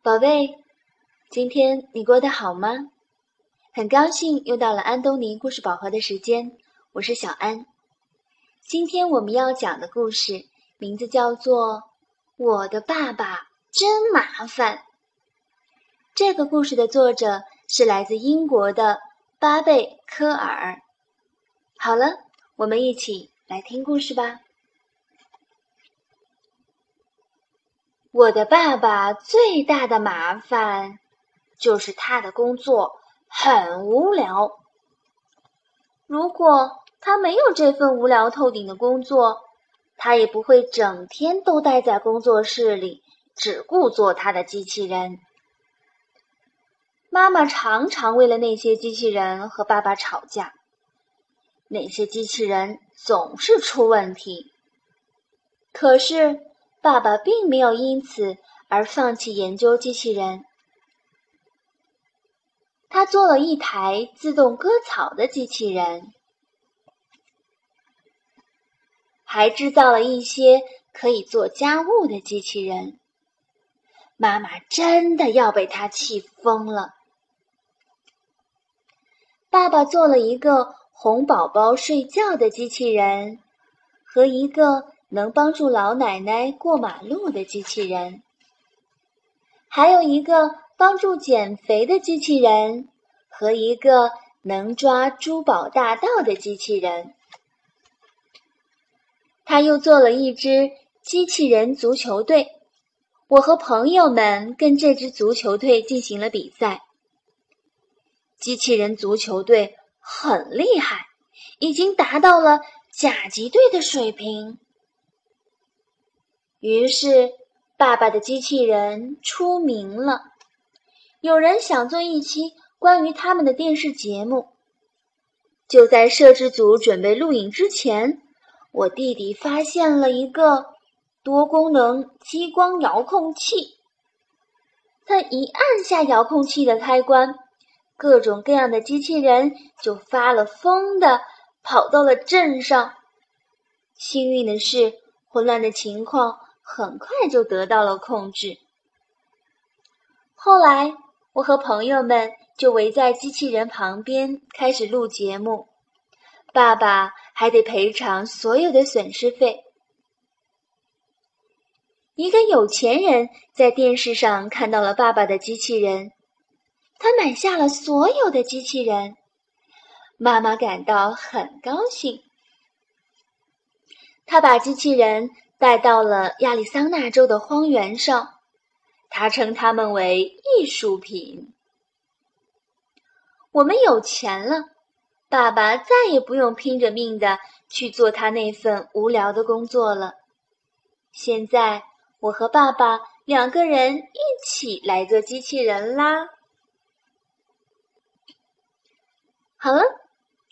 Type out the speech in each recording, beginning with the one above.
宝贝，今天你过得好吗？很高兴又到了安东尼故事宝盒的时间，我是小安。今天我们要讲的故事名字叫做《我的爸爸真麻烦》。这个故事的作者是来自英国的巴贝科尔。好了，我们一起来听故事吧。我的爸爸最大的麻烦，就是他的工作很无聊。如果他没有这份无聊透顶的工作，他也不会整天都待在工作室里，只顾做他的机器人。妈妈常常为了那些机器人和爸爸吵架，那些机器人总是出问题。可是。爸爸并没有因此而放弃研究机器人。他做了一台自动割草的机器人，还制造了一些可以做家务的机器人。妈妈真的要被他气疯了。爸爸做了一个哄宝宝睡觉的机器人，和一个。能帮助老奶奶过马路的机器人，还有一个帮助减肥的机器人，和一个能抓珠宝大盗的机器人。他又做了一支机器人足球队，我和朋友们跟这支足球队进行了比赛。机器人足球队很厉害，已经达到了甲级队的水平。于是，爸爸的机器人出名了。有人想做一期关于他们的电视节目。就在摄制组准备录影之前，我弟弟发现了一个多功能激光遥控器。他一按下遥控器的开关，各种各样的机器人就发了疯的跑到了镇上。幸运的是，混乱的情况。很快就得到了控制。后来，我和朋友们就围在机器人旁边开始录节目，爸爸还得赔偿所有的损失费。一个有钱人在电视上看到了爸爸的机器人，他买下了所有的机器人。妈妈感到很高兴，他把机器人。带到了亚利桑那州的荒原上，他称它们为艺术品。我们有钱了，爸爸再也不用拼着命的去做他那份无聊的工作了。现在，我和爸爸两个人一起来做机器人啦。好了。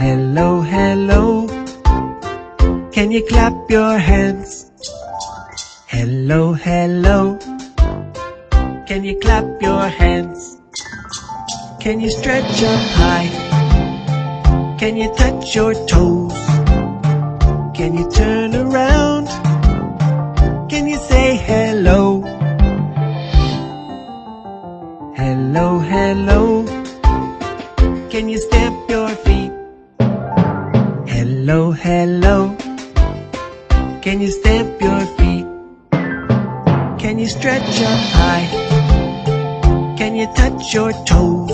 Hello, hello. Can you clap your hands? Hello, hello. Can you clap your hands? Can you stretch up high? Can you touch your toes? Can you turn around? Can you say hello? Hello, hello. Can you stamp your feet? Can you stretch up high? Can you touch your toes?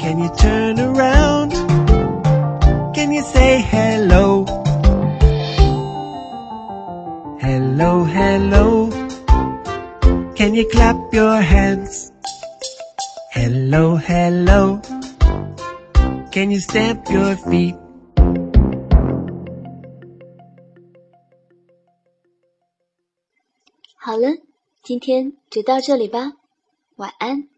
Can you turn around? Can you say hello? Hello, hello. Can you clap your hands? Hello, hello. Can you stamp your feet? 好了，今天就到这里吧，晚安。